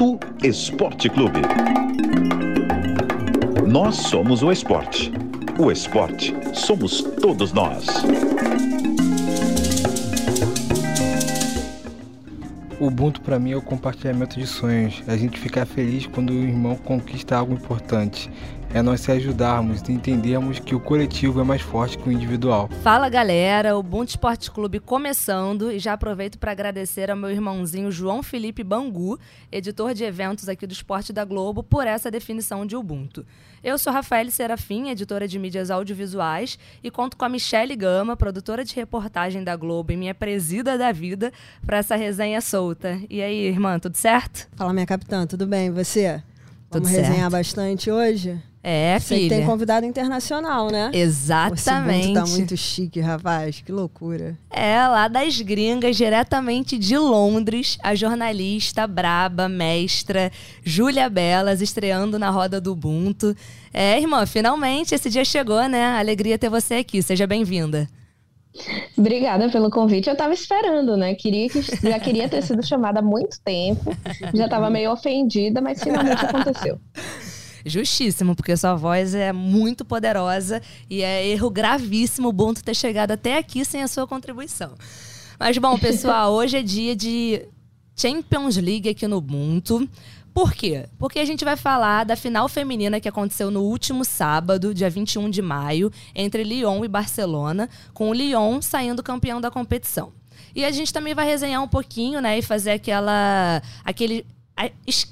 Ubuntu Esporte Clube. Nós somos o esporte. O esporte somos todos nós. Ubuntu para mim é o compartilhamento de sonhos. A gente ficar feliz quando o irmão conquista algo importante é nós se ajudarmos e entendermos que o coletivo é mais forte que o individual. Fala galera, o Ubuntu Esporte Clube começando e já aproveito para agradecer ao meu irmãozinho João Felipe Bangu, editor de eventos aqui do Esporte da Globo, por essa definição de Ubuntu. Eu sou Rafael Serafim, editora de mídias audiovisuais, e conto com a Michele Gama, produtora de reportagem da Globo e minha presida da vida, para essa resenha solta. E aí, irmã, tudo certo? Fala, minha capitã, tudo bem? E você? Tudo Vamos certo. resenhar bastante hoje? É, Você filha. tem convidado internacional, né? Exatamente. Esse mundo tá muito chique, rapaz. Que loucura. É, lá das gringas, diretamente de Londres, a jornalista braba, mestra, Júlia Belas, estreando na roda do Ubuntu. É, irmã, finalmente esse dia chegou, né? Alegria ter você aqui. Seja bem-vinda. Obrigada pelo convite. Eu tava esperando, né? Queria que, já queria ter sido chamada há muito tempo. Já tava meio ofendida, mas finalmente aconteceu. Justíssimo, porque sua voz é muito poderosa e é erro gravíssimo o Ubuntu ter chegado até aqui sem a sua contribuição. Mas bom, pessoal, hoje é dia de Champions League aqui no Ubuntu. Por quê? Porque a gente vai falar da final feminina que aconteceu no último sábado, dia 21 de maio, entre Lyon e Barcelona, com o Lyon saindo campeão da competição. E a gente também vai resenhar um pouquinho, né, e fazer aquela aquele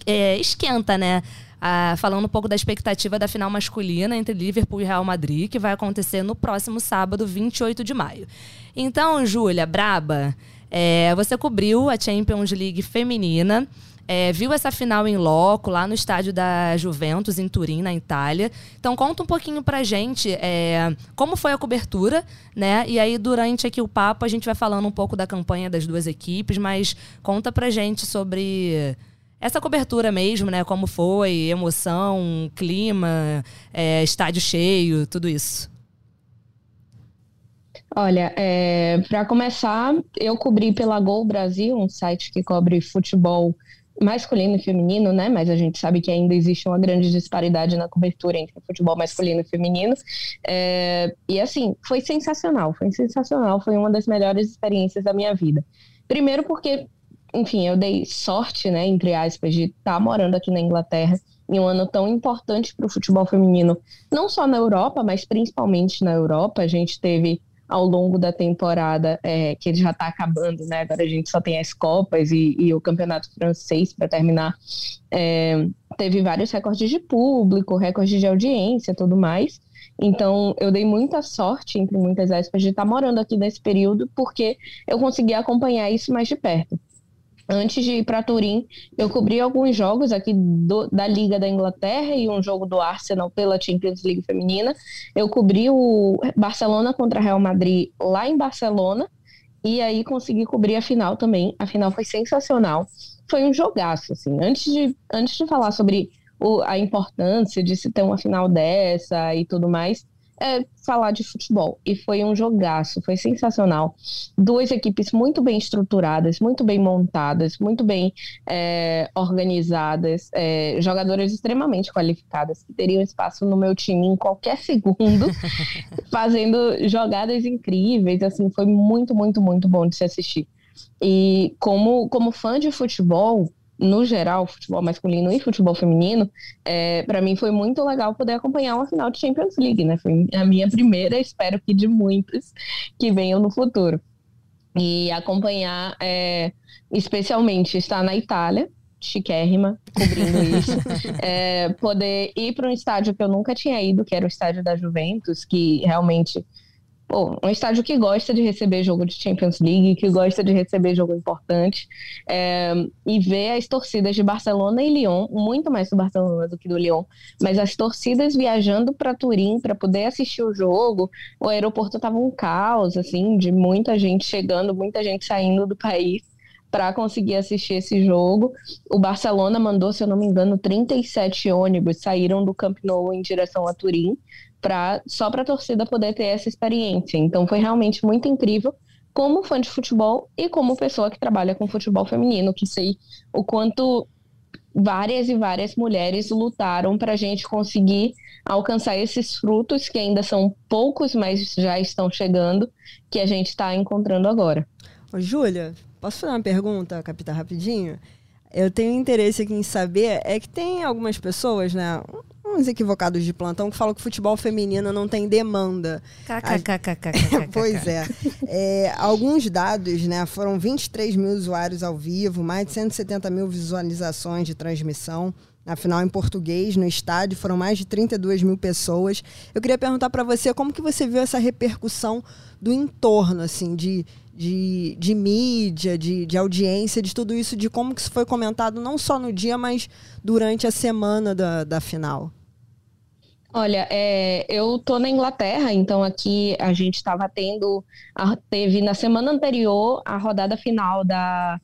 é, esquenta, né? Ah, falando um pouco da expectativa da final masculina entre Liverpool e Real Madrid, que vai acontecer no próximo sábado, 28 de maio. Então, Júlia, braba, é, você cobriu a Champions League feminina, é, viu essa final em loco, lá no estádio da Juventus, em Turim, na Itália. Então, conta um pouquinho pra gente é, como foi a cobertura, né? E aí, durante aqui o papo, a gente vai falando um pouco da campanha das duas equipes, mas conta pra gente sobre essa cobertura mesmo, né? Como foi, emoção, clima, é, estádio cheio, tudo isso. Olha, é, para começar, eu cobri pela Gol Brasil, um site que cobre futebol masculino e feminino, né? Mas a gente sabe que ainda existe uma grande disparidade na cobertura entre futebol masculino e feminino. É, e assim, foi sensacional, foi sensacional, foi uma das melhores experiências da minha vida. Primeiro porque, enfim, eu dei sorte, né, entre aspas, de estar morando aqui na Inglaterra em um ano tão importante para o futebol feminino, não só na Europa, mas principalmente na Europa. A gente teve ao longo da temporada, é, que já está acabando, né? Agora a gente só tem as Copas e, e o Campeonato Francês para terminar. É, teve vários recordes de público, recordes de audiência tudo mais. Então, eu dei muita sorte, entre muitas aspas, de estar morando aqui nesse período, porque eu consegui acompanhar isso mais de perto. Antes de ir para Turim, eu cobri alguns jogos aqui do- da Liga da Inglaterra e um jogo do Arsenal pela Champions League feminina. Eu cobri o Barcelona contra Real Madrid lá em Barcelona e aí consegui cobrir a final também. A final foi sensacional. Foi um jogaço, assim. Antes de, antes de falar sobre o- a importância de se ter uma final dessa e tudo mais, é falar de futebol. E foi um jogaço, foi sensacional. Duas equipes muito bem estruturadas, muito bem montadas, muito bem é, organizadas, é, jogadoras extremamente qualificadas que teriam espaço no meu time em qualquer segundo, fazendo jogadas incríveis. Assim, foi muito, muito, muito bom de se assistir. E como, como fã de futebol, no geral, futebol masculino e futebol feminino, é, para mim foi muito legal poder acompanhar uma final de Champions League, né? Foi a minha primeira, espero que de muitas que venham no futuro. E acompanhar, é, especialmente, estar na Itália, chiquérrima, cobrindo isso. É, poder ir para um estádio que eu nunca tinha ido, que era o estádio da Juventus, que realmente pô, um estádio que gosta de receber jogo de Champions League, que gosta de receber jogo importante, é, e ver as torcidas de Barcelona e Lyon, muito mais do Barcelona do que do Lyon, mas as torcidas viajando para Turim para poder assistir o jogo, o aeroporto estava um caos, assim, de muita gente chegando, muita gente saindo do país para conseguir assistir esse jogo. O Barcelona mandou, se eu não me engano, 37 ônibus saíram do Camp Nou em direção a Turim, só para a torcida poder ter essa experiência. Então foi realmente muito incrível como fã de futebol e como pessoa que trabalha com futebol feminino, que sei o quanto várias e várias mulheres lutaram para a gente conseguir alcançar esses frutos que ainda são poucos, mas já estão chegando, que a gente está encontrando agora. Júlia, posso fazer uma pergunta, capitã, rapidinho? Eu tenho interesse aqui em saber, é que tem algumas pessoas, né, uns equivocados de plantão que falam que futebol feminino não tem demanda. pois é. é. Alguns dados, né? Foram 23 mil usuários ao vivo, mais de 170 mil visualizações de transmissão. Na final em português, no estádio, foram mais de 32 mil pessoas. Eu queria perguntar para você como que você viu essa repercussão do entorno, assim, de, de, de mídia, de, de audiência, de tudo isso, de como que isso foi comentado não só no dia, mas durante a semana da, da final. Olha, é, eu tô na Inglaterra, então aqui a gente estava tendo, a, teve na semana anterior a rodada final da,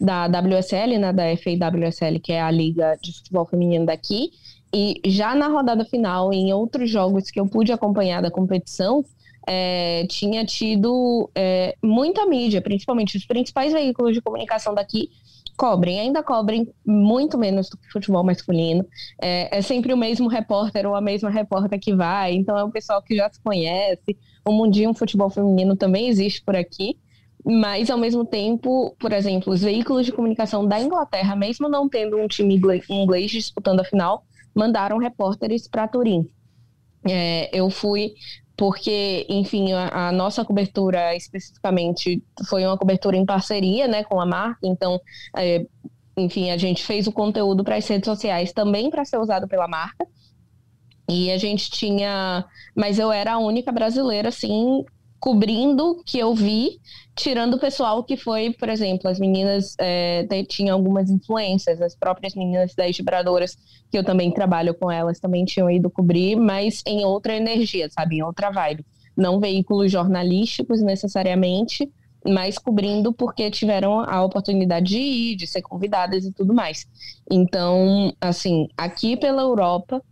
da WSL, né, da FAWSL, que é a liga de futebol feminino daqui, e já na rodada final, em outros jogos que eu pude acompanhar da competição, é, tinha tido é, muita mídia, principalmente os principais veículos de comunicação daqui cobrem, ainda cobrem muito menos do que futebol masculino. É, é, sempre o mesmo repórter ou a mesma repórter que vai, então é o pessoal que já se conhece. O mundinho futebol feminino também existe por aqui, mas ao mesmo tempo, por exemplo, os veículos de comunicação da Inglaterra, mesmo não tendo um time inglês disputando a final, mandaram repórteres para Turim. É, eu fui porque, enfim, a, a, nossa cobertura especificamente foi uma cobertura em parceria né, com a marca, então, é, enfim, a gente fez o conteúdo para as redes sociais também para ser usado pela marca. E a gente tinha. Mas eu era a única brasileira, assim, cobrindo que eu vi, tirando o pessoal que foi, por exemplo, as meninas é, tinham algumas influências, as próprias meninas das vibradoras, que eu também trabalho com elas, também tinham ido cobrir, mas em outra energia, sabe, em outra vibe. Não veículos jornalísticos necessariamente, mas cobrindo porque tiveram a oportunidade de ir, de ser convidadas e tudo mais. Então, assim, aqui pela Europa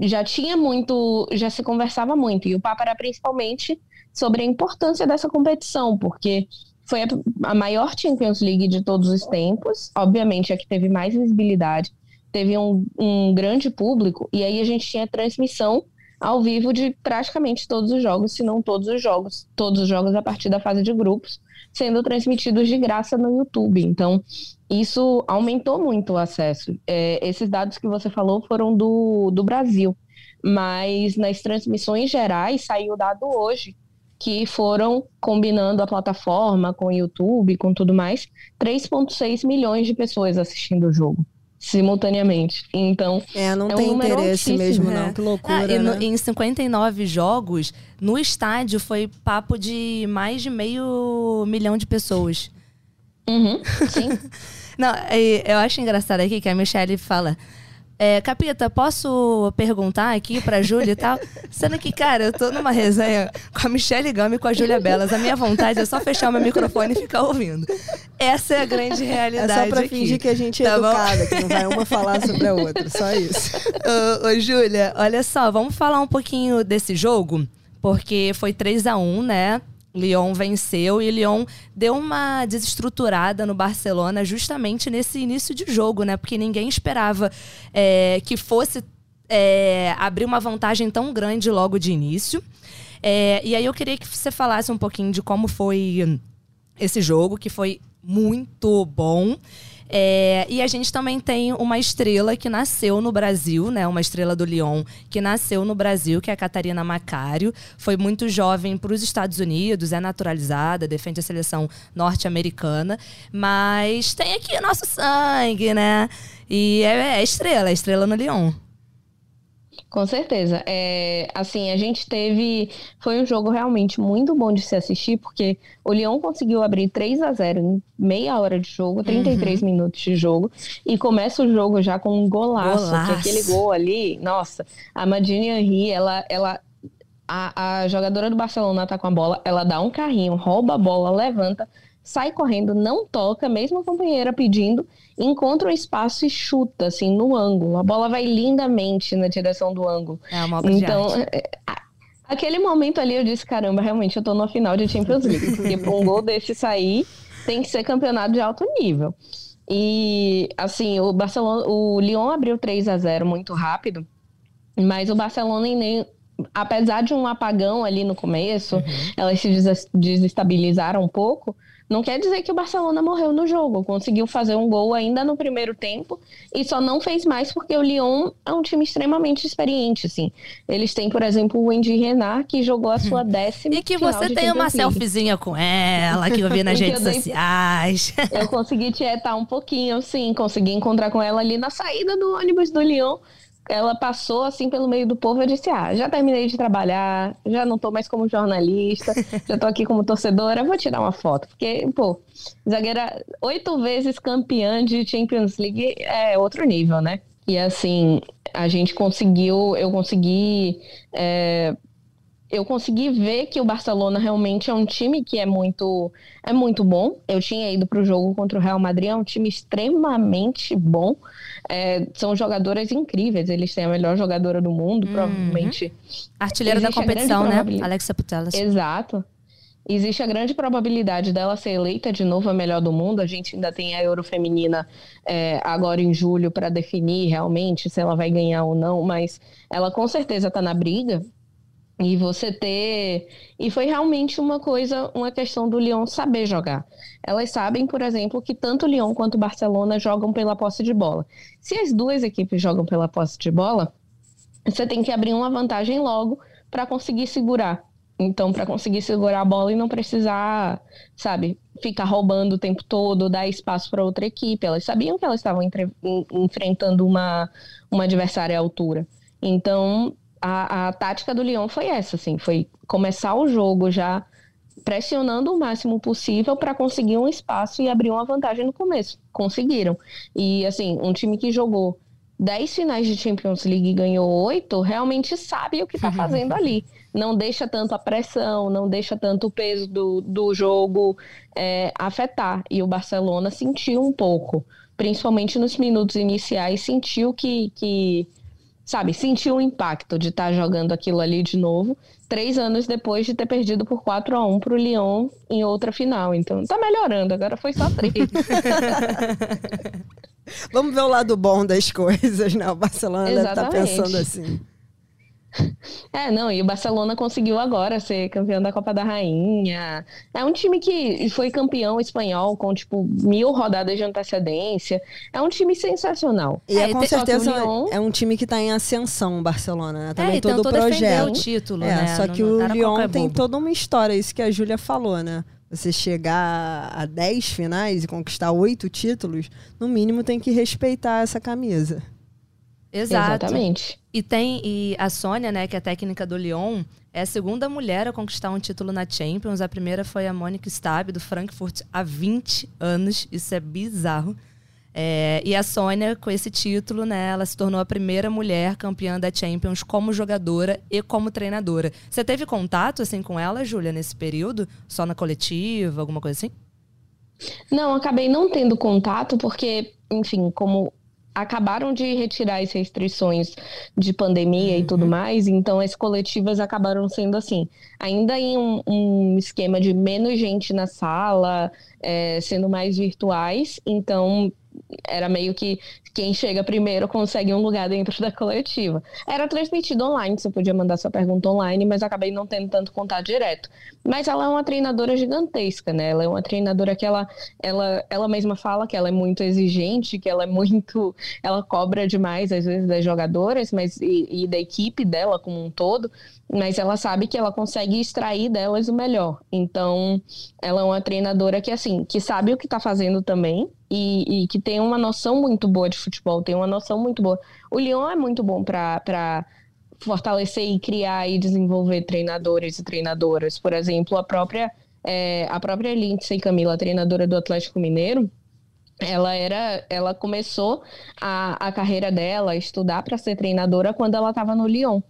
já tinha muito, já se conversava muito, e o papo era principalmente sobre a importância dessa competição, porque foi a, maior Champions League de todos os tempos, obviamente a que teve mais visibilidade, teve um, um grande público, e aí a gente tinha transmissão ao vivo de praticamente todos os jogos, se não todos os jogos, todos os jogos a partir da fase de grupos, sendo transmitidos de graça no YouTube. Então, isso aumentou muito o acesso. É, esses dados que você falou foram do, do Brasil, mas nas transmissões gerais saiu dado hoje que foram combinando a plataforma com o YouTube, com tudo mais, 3,6 milhões de pessoas assistindo o jogo simultaneamente. Então, é, não é tem um interesse mesmo, não. Que loucura. Ah, no, né? Em 59 jogos, no estádio foi papo de mais de meio milhão de pessoas. Uhum, sim. não, eu acho engraçado aqui que a Michelle fala. É, Capita, posso perguntar aqui pra Júlia e tal? Sendo que, cara, eu tô numa resenha com a Michelle Gama e com a Júlia Belas. A minha vontade é sô fechar meu microfone e ficar ouvindo. Essa é a grande realidade. É só pra aqui. fingir que a gente é tá educada, bom? que não vai uma falar sobre a outra. Só isso. ô, ô, Júlia, olha só, vamos falar um pouquinho desse jogo? Porque foi 3 a 1 né? Lyon venceu e Lyon deu uma desestruturada no Barcelona justamente nesse início de jogo, né? Porque ninguém esperava é, que fosse é, abrir uma vantagem tão grande logo de início. É, e aí eu queria que você falasse um pouquinho de como foi esse jogo, que foi muito bom. É, e a gente também tem uma estrela que nasceu no Brasil, né? Uma estrela do Lyon que nasceu no Brasil, que é a Catarina Macário. Foi muito jovem para os Estados Unidos, é naturalizada, defende a seleção norte-americana, mas tem aqui nosso sangue, né? E é, é estrela, é estrela no Lyon. Com certeza. É, assim, a gente teve. Foi um jogo realmente muito bom de se assistir, porque o Lyon conseguiu abrir 3 a 0 em meia hora de jogo, 33 uhum. minutos de jogo, e começa o jogo já com um golaço. golaço. Que aquele gol ali, nossa, a Madine Henry, ela. ela a, a jogadora do Barcelona tá com a bola, ela dá um carrinho, rouba a bola, levanta, sai correndo, não toca, mesmo a companheira pedindo, encontra um espaço e chuta, assim, no ângulo. A bola vai lindamente na direção do ângulo. É uma obra então, arte. É, aquele momento ali eu disse, caramba, realmente eu tô na final de Champions League, porque pra um gol desse sair, tem que ser campeonato de alto nível. E assim, o Barcelona, o Lyon abriu 3 a 0 muito rápido, mas o Barcelona nem apesar de um apagão ali no começo, uhum. elas se desestabilizaram um pouco. Não quer dizer que o Barcelona morreu no jogo. Conseguiu fazer um gol ainda no primeiro tempo e só não fez mais porque o Lyon é um time extremamente experiente, assim. Eles têm, por exemplo, o Wendy Renard, que jogou a sua décima E que você tem uma selfiezinha com ela, que eu vi nas redes eu sociais. eu consegui tietar um pouquinho, sim. Consegui encontrar com ela ali na saída do ônibus do Lyon ela passou assim pelo meio do povo. Eu disse: Ah, já terminei de trabalhar, já não tô mais como jornalista, já tô aqui como torcedora, vou tirar uma foto. Porque, pô, zagueira oito vezes campeã de Champions League é outro nível, né? E assim, a gente conseguiu, eu consegui. É, eu consegui ver que o Barcelona realmente é um time que é muito é muito bom. Eu tinha ido para o jogo contra o Real Madrid, é um time extremamente bom. É, são jogadoras incríveis, eles têm a melhor jogadora do mundo, uhum. provavelmente. Artilheira da competição, né? Alexa Putellas. Exato. Existe a grande probabilidade dela ser eleita de novo a melhor do mundo. A gente ainda tem a Euro Feminina é, agora em julho para definir realmente se ela vai ganhar ou não, mas ela com certeza está na briga. E você ter. E foi realmente uma coisa, uma questão do Lyon saber jogar. Elas sabem, por exemplo, que tanto o Lyon quanto o Barcelona jogam pela posse de bola. Se as duas equipes jogam pela posse de bola, você tem que abrir uma vantagem logo para conseguir segurar. Então, para conseguir segurar a bola e não precisar, sabe, ficar roubando o tempo todo, dar espaço para outra equipe. Elas sabiam que elas estavam entre... enfrentando uma, uma adversária à altura. Então, a, a tática do Lyon foi essa, assim, foi começar o jogo já pressionando o máximo possível para conseguir um espaço e abrir uma vantagem no começo. Conseguiram. E assim, um time que jogou 10 finais de Champions League e ganhou 8, realmente sabe o que está fazendo ali. Não deixa tanto a pressão, não deixa tanto o peso do, do jogo é, afetar. E o Barcelona sentiu um pouco, principalmente nos minutos iniciais, sentiu que, que sabe, sentiu o impacto de estar tá jogando aquilo ali de novo, três anos depois de ter perdido por 4 a 1 para o Lyon em outra final. Então tá melhorando, agora foi só três. Vamos ver o lado bom das coisas, né? O Barcelona Exatamente. deve estar tá pensando assim. É, não, e o Barcelona conseguiu agora ser campeão da Copa da Rainha. É um time que foi campeão espanhol com, tipo, mil rodadas de antecedência. É um time sensacional. E é, é com certeza Lyon... é um time que está em ascensão, o Barcelona, né? Também é, todo o projeto. o título, é, né? Só que não, o Lyon tem toda uma história, isso que a Júlia falou, né? Você chegar a 10 finais e conquistar oito títulos, no mínimo tem que respeitar essa camisa. Exato. Exatamente. E tem e a Sônia, né, que é técnica do Lyon, é a segunda mulher a conquistar um título na Champions. A primeira foi a Mônica Stab, do Frankfurt, há 20 anos. Isso é bizarro. É, e a Sônia, com esse título, né, ela se tornou a primeira mulher campeã da Champions como jogadora e como treinadora. Você teve contato assim com ela, Júlia, nesse período? Só na coletiva, alguma coisa assim? Não, acabei não tendo contato, porque, enfim, como acabaram de retirar as restrições de pandemia uhum. e tudo uhum. mais, então as coletivas acabaram sendo assim, ainda em um, um esquema de menos gente na sala, é, sendo mais virtuais, então era meio que quem chega primeiro consegue um lugar dentro da coletiva. Era transmitido online, você podia mandar sua pergunta online, mas acabei não tendo tanto contato direto. Mas ela é uma treinadora gigantesca, né? Ela é uma treinadora que ela, ela, ela mesma fala que ela é muito exigente, que ela é muito. Ela cobra demais, às vezes, das jogadoras, mas e, e da equipe dela como um todo mas ela sabe que ela consegue extrair delas o melhor. Então, ela é uma treinadora que, assim, que sabe o que está fazendo também e, e, que tem uma noção muito boa de futebol, tem uma noção muito boa. O Lyon é muito bom para fortalecer e criar e desenvolver treinadores e treinadoras. Por exemplo, a própria, é, a própria Lindsay Camila, treinadora do Atlético Mineiro, ela era, ela começou a, a carreira dela, estudar para ser treinadora quando ela estava no Lyon.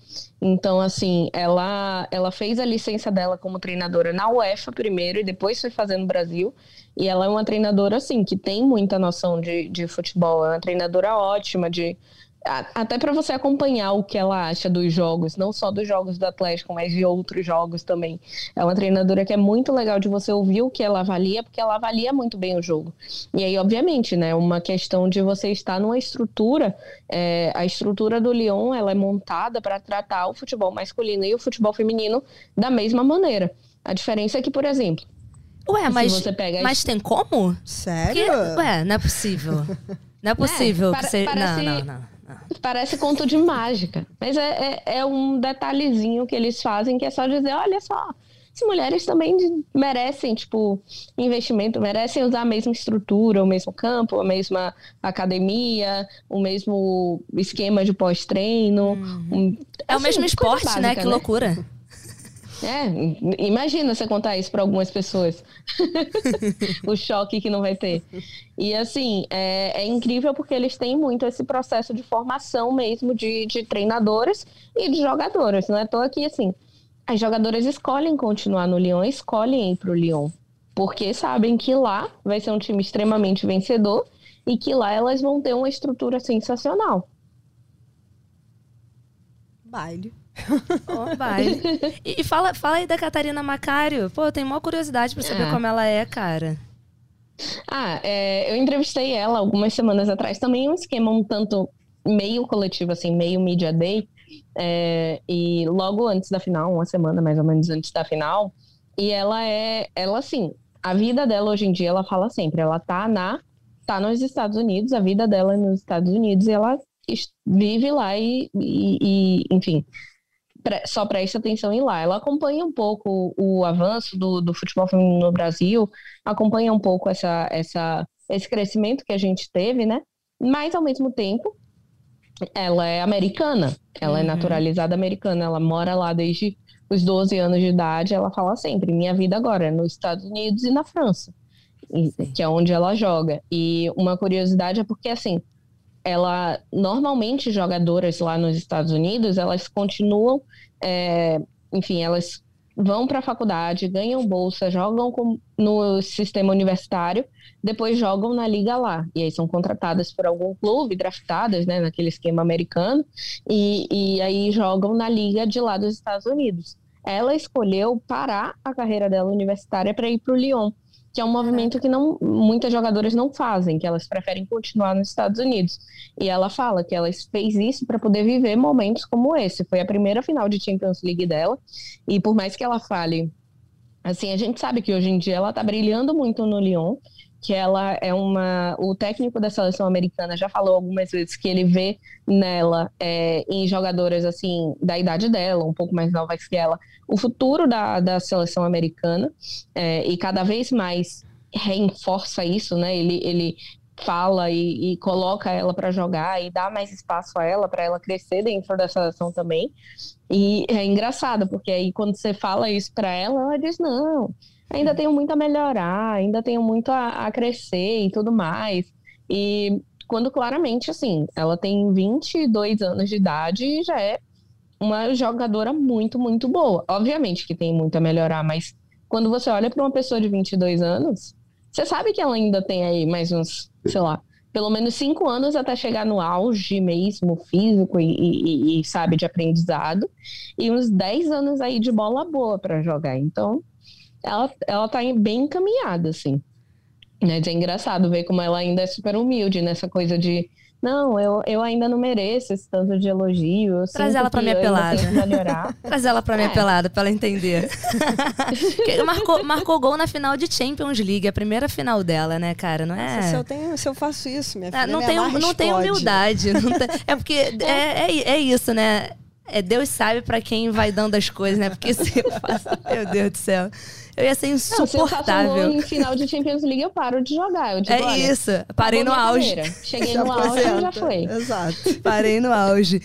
Então, assim, ela, ela fez a licença dela como treinadora na UEFA primeiro e depois foi fazer no Brasil. E ela é uma treinadora, assim, que tem muita noção de, de futebol. É uma treinadora ótima, de, até para você acompanhar o que ela acha dos jogos, não só dos jogos do Atlético, mas de outros jogos também. É uma treinadora que é muito legal de você ouvir o que ela avalia, porque ela avalia muito bem o jogo. E aí, obviamente, né, uma questão de você estar numa estrutura, é, a estrutura do Lyon, ela é montada para tratar o futebol masculino e o futebol feminino da mesma maneira. A diferença é que, por exemplo, Ué, mas, mas tem como? Sério? ué, não é possível. Não é possível é, que você. Parece... Não, não, não. Parece conto de mágica. Mas é, é, é, um detalhezinho que eles fazem que é só dizer: olha só, as mulheres também merecem, tipo, investimento, merecem usar a mesma estrutura, o mesmo campo, a mesma academia, o mesmo esquema de pós-treino. Uhum. Um, é assim, o mesmo esporte, né? básica, né? Que né? loucura. É, imagina você contar isso para algumas pessoas. o choque que não vai ter. E assim, é, é, incrível porque eles têm muito esse processo de formação mesmo de, de treinadores e de jogadoras. Não é à toa que, assim, as jogadoras escolhem continuar no Lyon, escolhem ir para o Lyon. Porque sabem que lá vai ser um time extremamente vencedor e que lá elas vão ter uma estrutura sensacional. Baile. Oh, vai. E, e, fala, fala aí da Catarina Macário. Pô, eu tenho maior curiosidade pra saber é. como ela é, cara. Ah, é, eu entrevistei ela algumas semanas atrás. Também um esquema um tanto meio coletivo, assim, meio media day. É, e logo antes da final, uma semana mais ou menos antes da final. E ela é, ela assim, a vida dela hoje em dia, ela fala sempre, ela tá na, tá nos Estados Unidos, a vida dela é nos Estados Unidos e ela vive lá e, e, e enfim, só presta atenção em lá. Ela acompanha um pouco o avanço do, do futebol feminino no Brasil, acompanha um pouco essa, essa, esse crescimento que a gente teve, né? Mas, ao mesmo tempo, ela é americana, ela é uhum. é naturalizada americana, ela mora lá desde os 12 anos de idade. Ela fala sempre: minha vida agora é nos Estados Unidos e na França, que é onde ela joga. E uma curiosidade é porque, assim, ela normalmente jogadoras lá nos Estados Unidos elas continuam é, enfim elas vão para a faculdade ganham bolsa jogam com, no sistema universitário depois jogam na liga lá. E aí são contratadas por algum clube draftadas né naquele esquema americano e, e aí jogam na liga de lá dos Estados Unidos. Ela escolheu parar a carreira dela universitária para ir para o Lyon que é um movimento que não muitas jogadoras não fazem, que elas preferem continuar nos Estados Unidos. E ela fala que ela fez isso para poder viver momentos como esse. Foi a primeira final de Champions League dela, e por mais que ela fale, assim, a gente sabe que hoje em dia ela está brilhando muito no Lyon, que ela é uma. O técnico da seleção americana já falou algumas vezes que ele vê nela, é, em jogadoras assim, da idade dela, um pouco mais novas que ela, o futuro da, da seleção americana, é, e cada vez mais reforça isso, né? Ele, ele fala e, e coloca ela para jogar e dá mais espaço a ela para ela crescer dentro da seleção também. E é engraçado, porque aí quando você fala isso para ela, ela diz: não ainda tenho muito a melhorar, ainda tenho muito a, a crescer e tudo mais. E quando claramente, assim, ela tem 22 anos de idade e já é uma jogadora muito, muito boa. Obviamente que tem muito a melhorar, mas quando você olha para uma pessoa de 22 anos, você sabe que ela ainda tem aí mais uns, sei lá, pelo menos cinco anos até chegar no auge mesmo físico e, e, e sabe, de aprendizado, e uns 10 anos aí de bola boa para jogar. Então, ela, ela tá bem encaminhada, assim. Né? É engraçado ver como ela ainda é super humilde nessa coisa de não, eu, eu ainda não mereço esse tanto de elogio. Traz ela pra minha pelada. Traz ela pra minha é. pelada, pra ela entender. marcou, marcou gol na final de Champions League, a primeira final dela, né, cara? Não é? Se eu, tenho, se eu faço isso, minha ah, filha, não, tem, não tem humildade. Não tem, é porque é, é, é isso, né? É, Deus sabe para quem vai dando as coisas, né? Porque se eu faço. Meu Deus do céu. Eu ia ser insuportável. Não, se eu um final de Champions League, eu paro de jogar. Eu digo, é isso. Parei no auge. Carreira. Cheguei no auge e já foi. Exato. Parei no auge.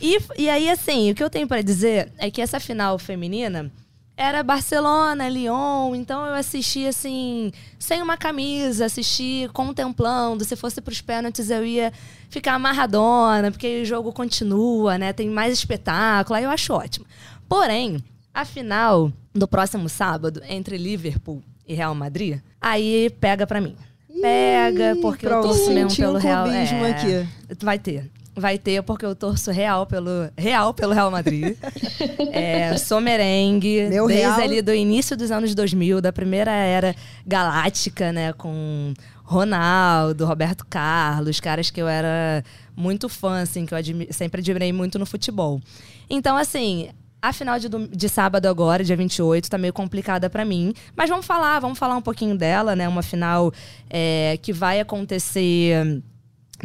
E, e aí, assim, o que eu tenho para dizer é que essa final feminina era Barcelona, Lyon, então eu assisti assim, sem uma camisa, assisti contemplando. Se fosse para os pênaltis, eu ia ficar amarradona, porque o jogo continua, né? Tem mais espetáculo, aí eu acho ótimo. Porém, a final do próximo sábado, entre Liverpool e Real Madrid, aí pega para mim. Pega, porque eu torço mesmo pelo Real. É, aqui. Vai ter. vai ter porque eu torço real pelo real pelo Real Madrid. é, sou merengue Meu desde real- ali do início dos anos 2000, da primeira era galáctica, né, com Ronaldo, Roberto Carlos, caras que eu era muito fã, assim, que eu admi- sempre admirei muito no futebol. Então, assim, a final de, de sábado agora, dia 28, tá meio complicada pra mim. Mas vamos falar, vamos falar um pouquinho dela, né? Uma final é, que vai acontecer.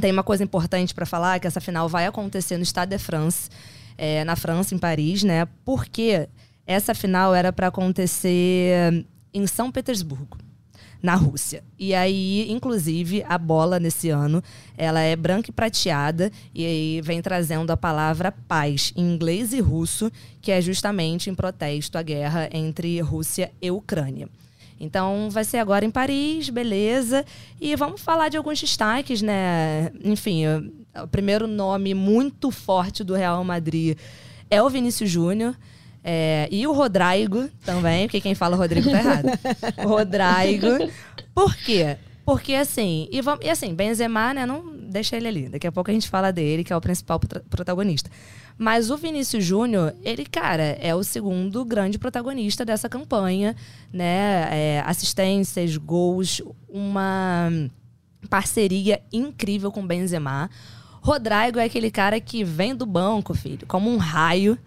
Tem uma coisa importante pra falar, que essa final vai acontecer no Stade de France, é, na França, em Paris, né? Porque essa final era pra acontecer em São Petersburgo na Rússia. E aí, inclusive, a bola nesse ano, ela é branca e prateada e aí vem trazendo a palavra paz em inglês e russo, que é justamente em protesto à guerra entre Rússia e Ucrânia. Então, vai ser agora em Paris, beleza. E vamos falar de alguns destaques, né? Enfim, o- primeiro nome muito forte do Real Madrid é o Vinícius Júnior. É, e o Rodrigo também, porque quem fala Rodrigo tá errado. Rodrigo. Por quê? Porque assim, e, vamos, e assim, Benzema, né, não deixa ele ali. Daqui a pouco a gente fala dele, que é o principal prota- protagonista. Mas o Vinícius Júnior, ele, cara, é o segundo grande protagonista dessa campanha, né? É, assistências, gols, uma parceria incrível com Benzema. Rodrigo é aquele cara que vem do banco, filho, como um raio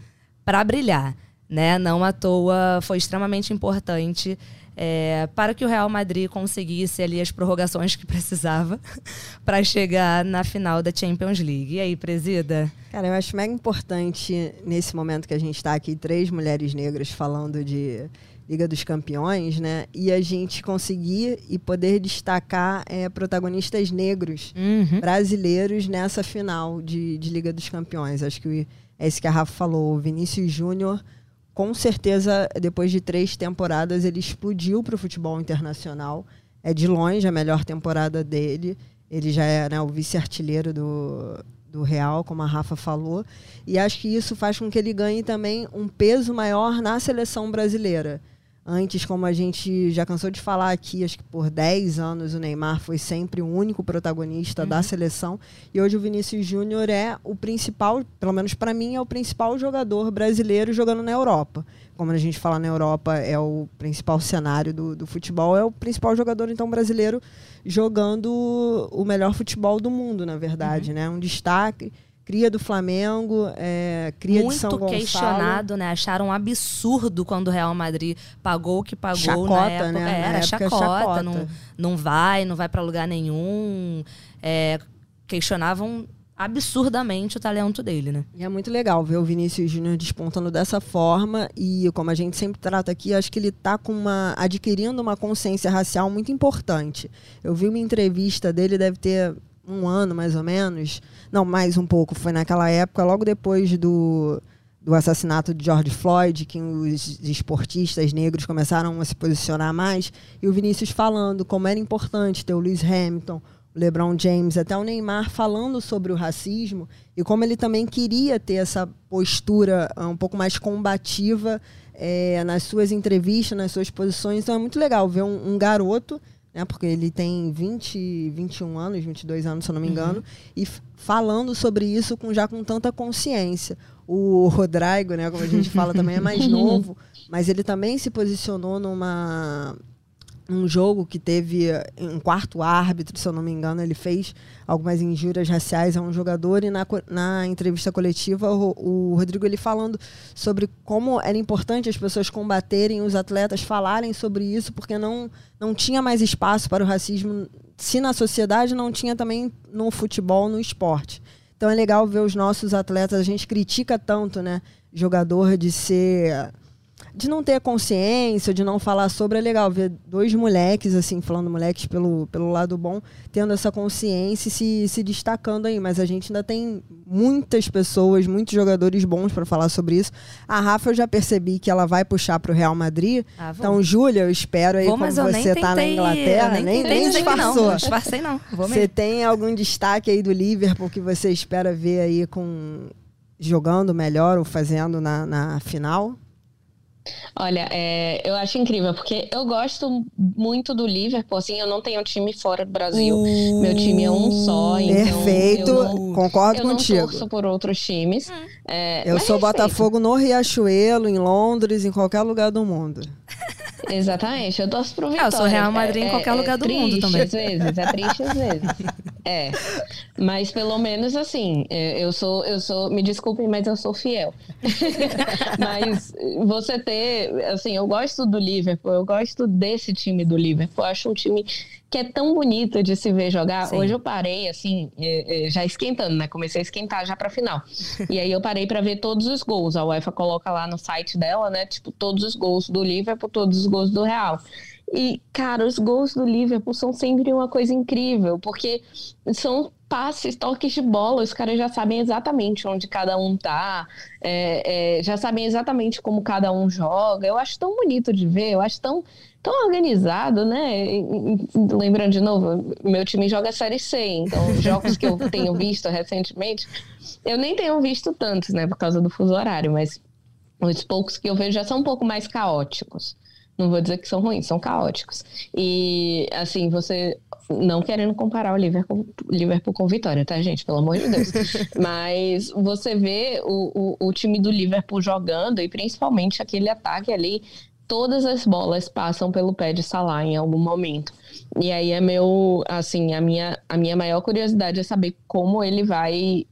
para brilhar, né? Não à toa foi extremamente importante é, para que o Real Madrid conseguisse ali as prorrogações que precisava para chegar na final da Champions League. E aí, presida? Cara, eu acho mega importante nesse momento que a gente está aqui, três mulheres negras falando de Liga dos Campeões, né? E a gente conseguir e poder destacar é, protagonistas negros Uhum. brasileiros nessa final de, de Liga dos Campeões. Acho que é isso que a Rafa falou. O Vinícius Júnior, com certeza, depois de três temporadas, ele explodiu para o futebol internacional. É de longe a melhor temporada dele. Ele já é né, o vice-artilheiro do, do Real, como a Rafa falou. E acho que isso faz com que ele ganhe também um peso maior na seleção brasileira. Antes, como a gente já cansou de falar aqui, acho que por 10 anos o Neymar foi sempre o único protagonista da seleção. E hoje o Vinícius Júnior é o principal, pelo menos para mim, é o principal jogador brasileiro jogando na Europa. Como a gente fala na Europa, é o principal cenário do, do futebol, é o principal jogador, então, brasileiro jogando o melhor futebol do mundo, na verdade. Né? Um destaque. Cria do Flamengo, é, cria de São Muito Gonçalo. questionado, né? Acharam um absurdo quando o Real Madrid pagou o que pagou na Chacota, época. né? É, Na era época, chacota, chacota. Não, não vai, não vai para lugar nenhum. É, questionavam absurdamente o talento dele, né? E é muito legal ver o Vinícius Júnior despontando dessa forma e como a gente sempre trata aqui, acho que ele está com uma adquirindo uma consciência racial muito importante. Eu vi uma entrevista dele, deve ter um ano mais ou menos, não, mais um pouco, foi naquela época, logo depois do, do assassinato de George Floyd, que os esportistas negros começaram a se posicionar mais, e o Vinícius falando como era importante ter o Lewis Hamilton, o LeBron James, até o Neymar falando sobre o racismo e como ele também queria ter essa postura ah, um pouco mais combativa eh, nas suas entrevistas, nas suas posições. Então é muito legal ver um, um garoto, né, porque ele tem 20, 21 anos, 22 anos, se eu não me engano, e f- falando sobre isso com, já com tanta consciência. O Rodrigo, né, como a gente fala, também é mais novo, mas ele também se posicionou numa um jogo que teve um quarto árbitro, se eu não me engano, ele fez algumas injúrias raciais a um jogador e na, na entrevista coletiva o, o Rodrigo ele falando sobre como era importante as pessoas combaterem, os atletas falarem sobre isso, porque não, não tinha mais espaço para o racismo, se na sociedade não tinha também no futebol, no esporte. Então é legal ver os nossos atletas, a gente critica tanto, né, jogador de ser de não ter consciência, de não falar sobre, é legal ver dois moleques, assim, falando moleques pelo, pelo lado bom, tendo essa consciência e se, se destacando aí. Mas a gente ainda tem muitas pessoas, muitos jogadores bons para falar sobre isso. A Rafa eu já percebi que ela vai puxar para o Real Madrid. Ah. Então, Júlia, eu espero aí, Vou, como você tá na tentei- Inglaterra, nem, nem, tentei nem disfarçou. Não disfarcei não. Você tem algum destaque aí do Liverpool que você espera ver aí com jogando melhor ou fazendo na, na final? Olha, é, eu acho incrível, porque eu gosto muito do Liverpool, assim, eu não tenho time fora do Brasil. Uh, Meu time é um só, então Perfeito, não, concordo eu contigo. Eu não torço por outros times. Hum. É, eu sou respeito. Botafogo no Riachuelo, em Londres, em qualquer lugar do mundo. Exatamente, eu torço pro Vitória. Eu sou Real Madrid é, em qualquer é, lugar do mundo também. Às vezes, é triste às vezes. É, mas pelo menos assim, é, eu sou, eu sou, me desculpem, mas eu sou fiel. mas você ter, assim, eu gosto do Liverpool, eu gosto desse time do Liverpool, eu acho um time que é tão bonito de se ver jogar. Sim. Hoje eu parei, assim, é, é, já esquentando, né? Comecei a esquentar já pra final. e aí eu parei para ver todos os gols. A UEFA coloca lá no site dela, né? Tipo, todos os gols do Liverpool, todos os gols do Real. E, cara, os gols do Liverpool são sempre uma coisa incrível, porque são passes, toques de bola, os caras já sabem exatamente onde cada um tá, é, é, já sabem exatamente como cada um joga. Eu acho tão bonito de ver, eu acho tão tão organizado, né? Lembrando de novo, meu time joga Série C, então jogos que eu tenho visto recentemente, eu nem tenho visto tantos, né, por causa do fuso horário, mas os poucos que eu vejo já são um pouco mais caóticos. Não vou dizer que são ruins, são caóticos. E, assim, você. Não querendo comparar o Liverpool, Liverpool com Vitória, tá, gente? Pelo amor de Deus. Mas você vê o, o, o time do Liverpool jogando, e principalmente aquele ataque ali, todas as bolas passam pelo pé de Salah em algum momento. E aí é meu, assim, a minha, a minha maior curiosidade é saber como ele vai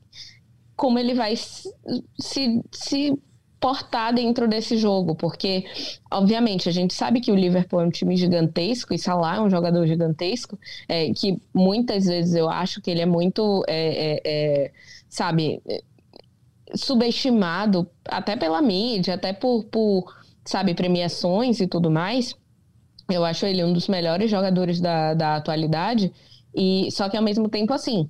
como ele vai se, se portar dentro desse jogo, porque obviamente a gente sabe que o Liverpool é um time gigantesco e Salah é um jogador gigantesco, é, que muitas vezes eu acho que ele é muito, é, é, é sabe, subestimado até pela mídia, até por, por sabe, premiações e tudo mais. Eu acho ele um dos melhores jogadores da, da atualidade. E só que ao mesmo tempo, assim,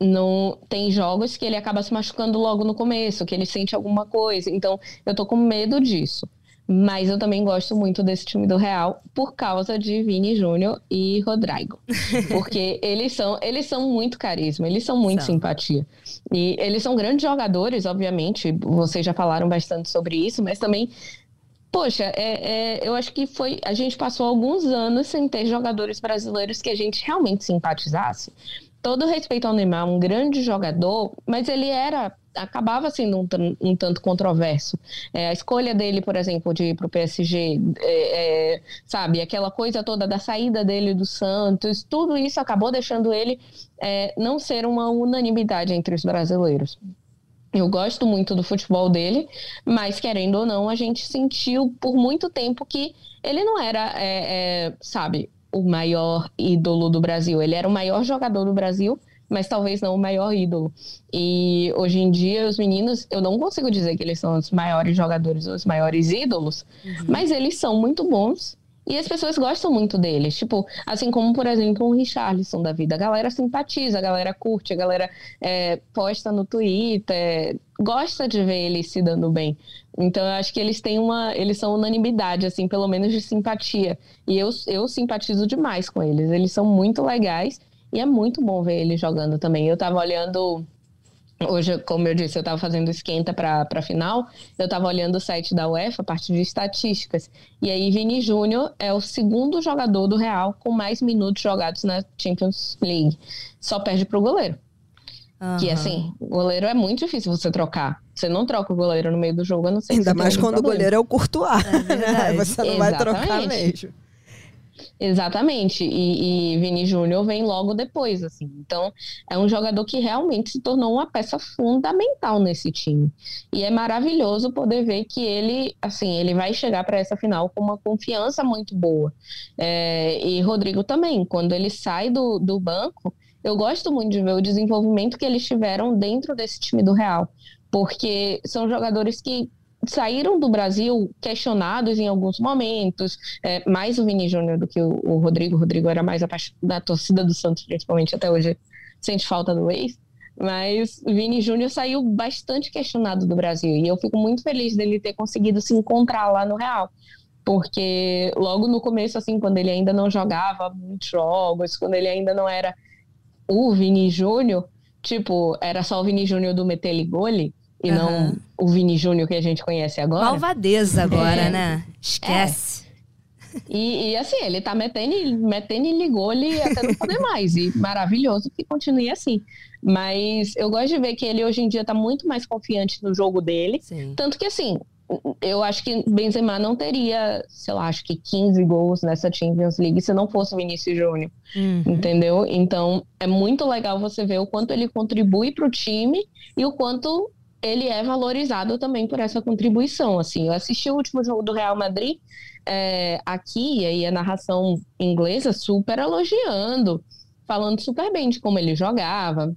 não tem jogos que ele acaba se machucando logo no começo, que ele sente alguma coisa. Então, eu tô com medo disso. Mas eu também gosto muito desse time do Real por causa de Vini Júnior e Rodrigo. Porque eles são, eles são muito carisma, eles são muito são. simpatia. E eles são grandes jogadores, obviamente. Vocês já falaram bastante sobre isso, mas também Poxa, é, é, eu acho que foi. A gente passou alguns anos sem ter jogadores brasileiros que a gente realmente simpatizasse. Todo respeito ao Neymar, um grande jogador, mas ele era acabava sendo um, um tanto controverso. É, a escolha dele, por exemplo, de ir para o PSG, é, é, sabe, aquela coisa toda da saída dele do Santos, tudo isso acabou deixando ele é, não ser uma unanimidade entre os brasileiros. Eu gosto muito do futebol dele, mas querendo ou não, a gente sentiu por muito tempo que ele não era, é, é, sabe, o maior ídolo do Brasil. Ele era o maior jogador do Brasil, mas talvez não o maior ídolo. E hoje em dia, os meninos, eu não consigo dizer que eles são os maiores jogadores, os maiores ídolos, uhum. mas eles são muito bons e as pessoas gostam muito deles. Tipo, assim como, por exemplo, um Richarlison da vida. A galera simpatiza, a galera curte, a galera é, posta no Twitter, gosta de ver eles se dando bem. Então, eu acho que eles têm uma. Eles são unanimidade, assim, pelo menos de simpatia. E eu, eu simpatizo demais com eles. Eles são muito legais e é muito bom ver eles jogando também. Eu tava olhando Hoje, como eu disse, eu estava fazendo esquenta para a final, eu estava olhando o site da UEFA, a parte de estatísticas. E aí, Vini Júnior é o segundo jogador do Real com mais minutos jogados na Champions League. Só perde para o goleiro. Uhum. Que assim, o goleiro é muito difícil você trocar. Você não troca o goleiro no meio do jogo, eu não sei Ainda mais quando problema. o goleiro é o Courtois. É você não vai trocar mesmo. Exatamente. E, e Vini Júnior vem logo depois, assim. Então, é um jogador que realmente se tornou uma peça fundamental nesse time. E é maravilhoso poder ver que ele, assim, ele vai chegar para essa final com uma confiança muito boa. É, e Rodrigo também, quando ele sai do, do banco, eu gosto muito de ver o desenvolvimento que eles tiveram dentro desse time do Real. Porque são jogadores que saíram do Brasil questionados em alguns momentos, é, mais o Vini Júnior do que o, o, Rodrigo. O Rodrigo era mais da torcida do Santos, principalmente até hoje sente falta do ex. Mas o Vini Júnior saiu bastante questionado do Brasil e eu fico muito feliz dele ter conseguido se encontrar lá no Real. Porque logo no começo, assim, quando ele ainda não jogava muitos jogos, quando ele ainda não era o Vini Júnior, tipo, era só o Vini Júnior do Meteligoli, e não o Vini Júnior que a gente conhece agora. Malvadeza agora, é. né? Esquece. É. E, e, assim, ele tá metendo, metendo e ligou ele até não poder mais. E maravilhoso que continue assim. Mas eu gosto de ver que ele hoje em dia tá muito mais confiante no jogo dele. Sim. Tanto que assim, eu acho que Benzema não teria, sei lá, acho que 15 gols nessa Champions League se não fosse o Vinícius Júnior. Uhum. Entendeu? Então, é muito legal você ver o quanto ele contribui para o time e o quanto ele é valorizado também por essa contribuição. Assim, eu assisti o último jogo do Real Madrid é, aqui, e aí a narração inglesa super elogiando, falando super bem de como ele jogava,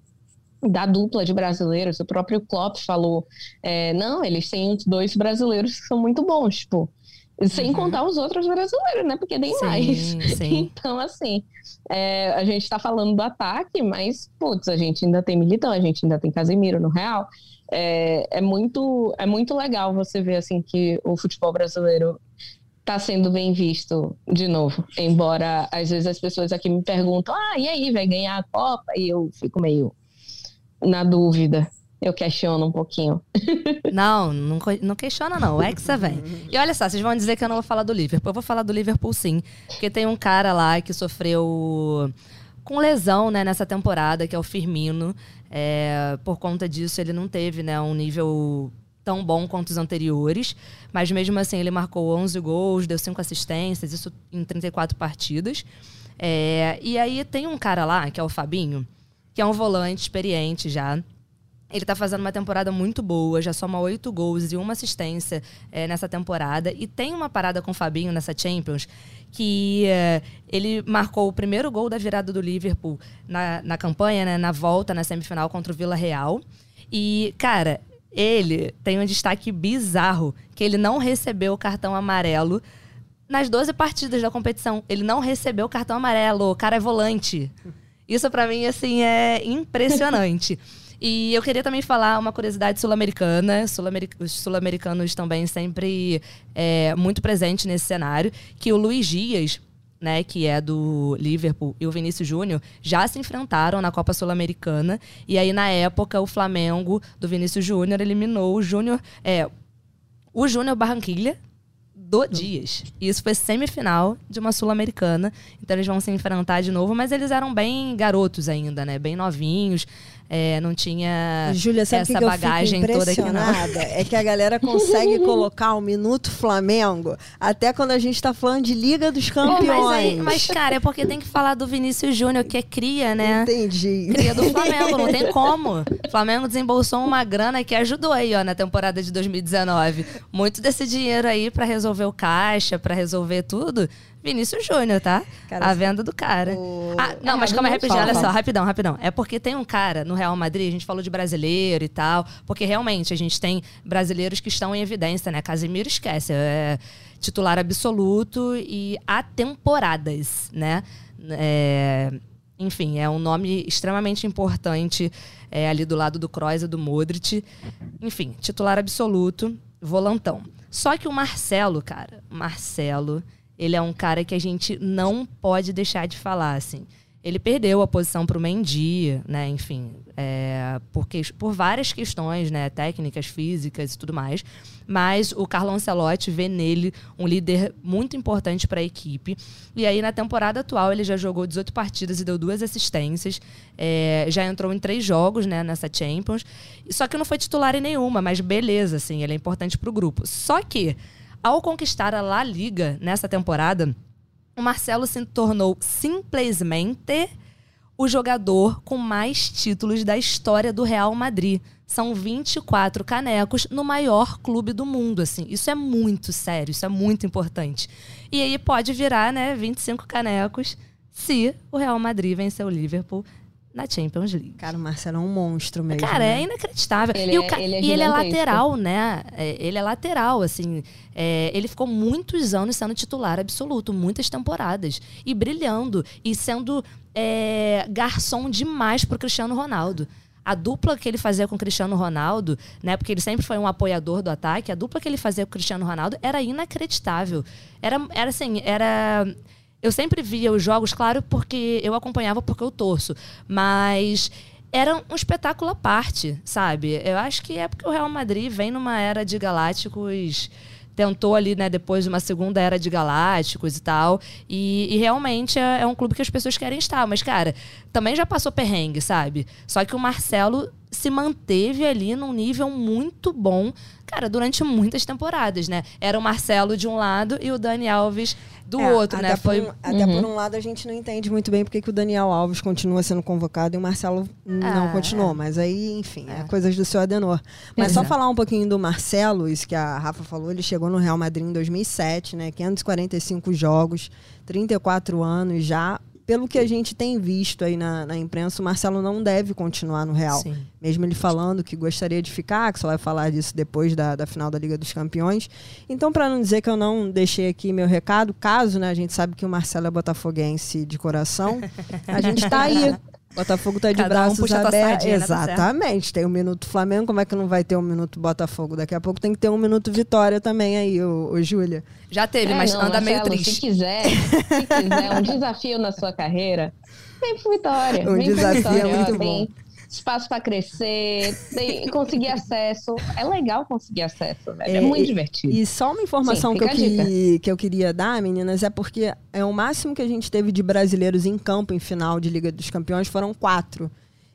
da dupla de brasileiros. O próprio Klopp falou: é, não, eles têm dois brasileiros que são muito bons, tipo. Sem uhum. contar os outros brasileiros, né? Porque tem sim, mais. Sim. Então, assim, é, a gente tá falando do ataque, mas, putz, a gente ainda tem Militão, a gente ainda tem Casemiro no Real. É, é, muito, é muito legal você ver, assim, que o futebol brasileiro está sendo bem visto de novo. Embora às vezes as pessoas aqui me perguntam: ah, e aí, vai ganhar a Copa? E eu fico meio na dúvida. Eu questiono um pouquinho. Não, não, não questiona não. O Hexa vem. E olha só, vocês vão dizer que eu não vou falar do Liverpool. Eu vou falar do Liverpool sim. Porque tem um cara lá que sofreu com lesão né, nessa temporada, que é o Firmino. É, por conta disso, ele não teve né, um nível tão bom quanto os anteriores, mas mesmo assim ele marcou 11 gols, deu 5 assistências, isso em 34 partidas. É, e aí tem um cara lá, que é o Fabinho, que é um volante experiente já. Ele tá fazendo uma temporada muito boa, já soma oito gols e uma assistência é, nessa temporada. E tem uma parada com o Fabinho nessa Champions que é, ele marcou o primeiro gol da virada do Liverpool na, na campanha, né, na volta, na semifinal contra o Vila Real. E, cara, ele tem um destaque bizarro, que ele não recebeu o cartão amarelo nas 12 partidas da competição. Ele não recebeu o cartão amarelo, o cara é volante. Isso para mim, assim, é impressionante. E eu queria também falar uma curiosidade sul-americana. Sul os sul-americanos também sempre é, muito presentes nesse cenário. Que o Luiz Dias, né, que é do Liverpool, e o Vinícius Júnior, já se enfrentaram na Copa Sul-Americana. E aí, na época, o Flamengo do Vinícius Júnior eliminou o Júnior. É, o Júnior Barranquilha do Dias. E isso foi semifinal de uma Sul-Americana. Então eles vão se enfrentar de novo, mas eles eram bem garotos ainda, né? Bem novinhos. É, não tinha Júlia, sabe essa que bagagem que toda aqui não. É que a galera consegue colocar o um minuto Flamengo até quando a gente está falando de Liga dos Campeões. Mas, aí, mas, cara, é porque tem que falar do Vinícius Júnior, que é cria, né? Entendi. Cria do Flamengo, não tem como. O Flamengo desembolsou uma grana que ajudou aí, ó, na temporada de 2019. Muito desse dinheiro aí para resolver o caixa, para resolver tudo, Vinícius Júnior, tá? Cara, a venda do cara. O... Ah, não, é, mas calma aí, rapidinho, olha só, rapidão, rapidão. É porque tem um cara no Real Madrid, a gente falou de brasileiro e tal, porque realmente a gente tem brasileiros que estão em evidência, né? Casimiro esquece, é titular absoluto e há temporadas, né? É, enfim, é um nome extremamente importante é, ali do lado do Kroos e do Modric. Enfim, titular absoluto, volantão. Só que o Marcelo, cara, Marcelo ele é um cara que a gente não pode deixar de falar, assim. Ele perdeu a posição para o Mendy, né? Enfim, é, porque, por várias questões, né? Técnicas, físicas e tudo mais. Mas o Carlo Ancelotti vê nele um líder muito importante para a equipe. E aí, na temporada atual, ele já jogou 18 partidas e deu duas assistências. É, já entrou em três jogos, né? Nessa Champions. Só que não foi titular em nenhuma, mas beleza, assim. Ele é importante para o grupo. Só que ao conquistar a La Liga nessa temporada, o Marcelo se tornou simplesmente o jogador com mais títulos da história do Real Madrid. São 24 canecos no maior clube do mundo, assim. Isso é muito sério, isso é muito importante. E aí pode virar, né, 25 canecos se o Real Madrid vencer o Liverpool na Champions League. Cara, o Marcelo é um monstro mesmo. Cara, é né? é inacreditável. Ele e, o, é, ele é e ele é lateral, né? É, ele é lateral, assim. É, ele ficou muitos anos sendo titular absoluto, muitas temporadas. E brilhando. E sendo é, garçom demais pro Cristiano Ronaldo. A dupla que ele fazia com o Cristiano Ronaldo, né? Porque ele sempre foi um apoiador do ataque, a dupla que ele fazia com o Cristiano Ronaldo era inacreditável. Era, era assim, era eu sempre via os jogos, claro, porque eu acompanhava porque eu torço. Mas era um espetáculo à parte, sabe? Eu acho que é porque o Real Madrid vem numa era de galácticos tentou ali, né, depois de uma segunda era de galácticos e tal. E, e realmente é, é, um clube que as pessoas querem estar. Mas, cara, também já passou perrengue, sabe? Só que o Marcelo se manteve ali num nível muito bom, cara, durante muitas temporadas, né? Era o Marcelo de um lado e o Dani Alves do é, outro, né? Foi... Um, até uhum. por um lado a gente não entende muito bem porque que o Daniel Alves continua sendo convocado e o Marcelo não ah, continuou. É. Mas aí, enfim, é. é. coisas do seu Adenor. Mas só falar um pouquinho do Marcelo, isso que a Rafa falou, ele chegou no Real Madrid em 2007, né? 545 jogos, 34 anos já pelo que a gente tem visto aí na, na imprensa, o Marcelo não deve continuar no Real. Sim. Mesmo ele falando que gostaria de ficar, que só vai falar disso depois da, da final da Liga dos Campeões. Então, para não dizer que eu não deixei aqui meu recado, caso né, a gente sabe que o Marcelo é botafoguense de coração, a gente está aí Botafogo tá de Cada braços um abertos. Né, Exatamente. Tem um minuto Flamengo, como é que não vai ter um minuto Botafogo? Daqui a pouco tem que ter um minuto Vitória também aí, ô, ô Júlia. Já teve, é, mas não, anda Marcelo, meio triste. Se quiser, se quiser um desafio na sua carreira, vem pro Vitória. Um vem desafio Vitória, é muito bom espaço para crescer, tem, conseguir acesso. É legal conseguir acesso, velho. É, é muito divertido. E só uma informação Sim, que, eu que, que eu queria dar, meninas, é porque é o máximo que a gente teve de brasileiros em campo em final de Liga dos Campeões foram quatro.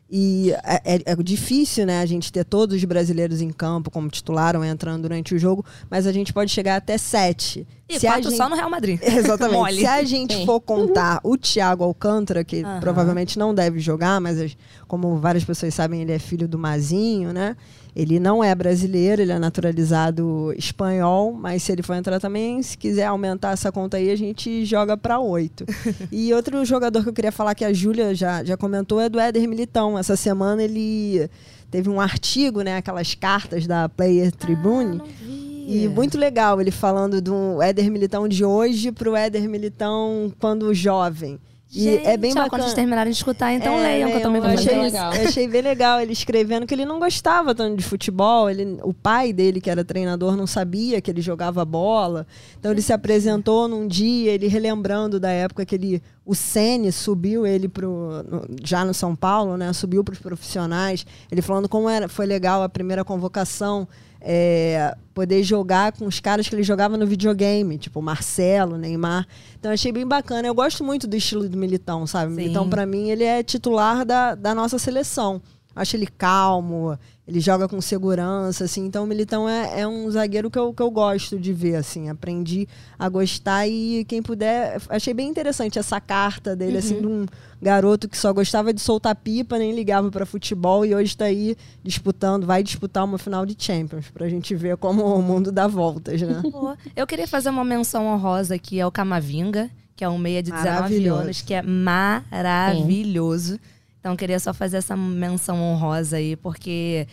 E é, é, é, difícil, né, a gente ter todos os brasileiros em campo como titularam entrando durante o jogo, mas a gente pode chegar até sete. E Se quatro gente... só no Real Madrid. Exatamente. Se a gente Sim. for contar o Thiago Alcântara, que uhum. provavelmente não deve jogar, mas como várias pessoas sabem, ele é filho do Mazinho, né? Ele não é brasileiro, ele é naturalizado espanhol, mas se ele for entrar também, se quiser aumentar essa conta aí, a gente joga para oito. e outro jogador que eu queria falar que a Júlia já, já comentou é do Éder Militão. Essa semana ele teve um artigo, né, aquelas cartas da Player Tribune. Ah, e muito legal ele falando do Éder Militão de hoje pro Éder Militão quando jovem. Gente, e é bem ó, bacana. Quando vocês terminarem de escutar, então é, leiam, que eu também vou achei, legal. Eu achei bem legal ele escrevendo que ele não gostava tanto de futebol. Ele, o pai dele, que era treinador, não sabia que ele jogava bola. Então ele se apresentou num dia, ele relembrando da época que ele, o Sene subiu ele pro, no, já no São Paulo, né? Subiu para os profissionais. Ele falando como era, foi legal a primeira convocação é, poder jogar com os caras que ele jogava no videogame, tipo Marcelo, Neymar. Então achei bem bacana. Eu gosto muito do estilo do Militão, sabe? Sim. Militão, para mim, ele é titular da, da nossa seleção. Acho ele calmo, ele joga com segurança, assim. Então o Militão é, é um zagueiro que eu, que eu gosto de ver, assim. Aprendi a gostar e quem puder... Achei bem interessante essa carta dele, assim, uhum. assim, de um garoto que só gostava de soltar pipa, nem ligava para futebol e hoje está aí disputando, vai disputar uma final de Champions, pra gente ver como o mundo dá voltas, né? Eu queria fazer uma menção honrosa aqui ao Camavinga, que é um meia de 19 anos, que é maravilhoso. Sim então queria só fazer essa menção honrosa aí, porque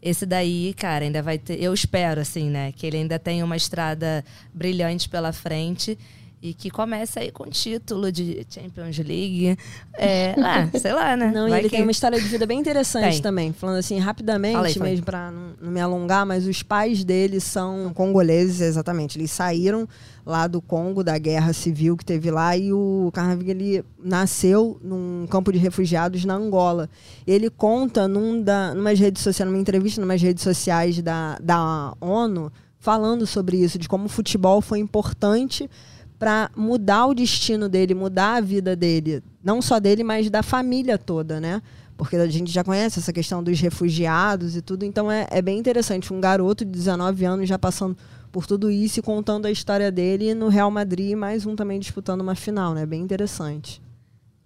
esse daí, cara, ainda vai ter. Eu espero, assim, né? Que ele ainda tenha uma estrada brilhante pela frente e que comece aí com título de Champions League. É, ah, sei lá, né? Não, Vai ele que... tem uma história de vida bem interessante tem. também. Falando assim, rapidamente, mesmo para não, não, me alongar, mas os pais dele são congoleses, exatamente. Eles saíram lá do Congo, da guerra civil que teve lá, e o Carnaviga, ele nasceu num campo de refugiados na Angola. Ele conta num da, numas redes sociais, numa entrevista numas redes sociais da, da ONU, falando sobre isso, de como o futebol foi importante para mudar o destino dele, mudar a vida dele, não só dele, mas da família toda, né? Porque a gente já conhece essa questão dos refugiados e tudo, então é, é bem interessante. Um garoto de 19 anos já passando por tudo isso e contando a história dele no Real Madrid, mais um também disputando uma final, né? Bem interessante.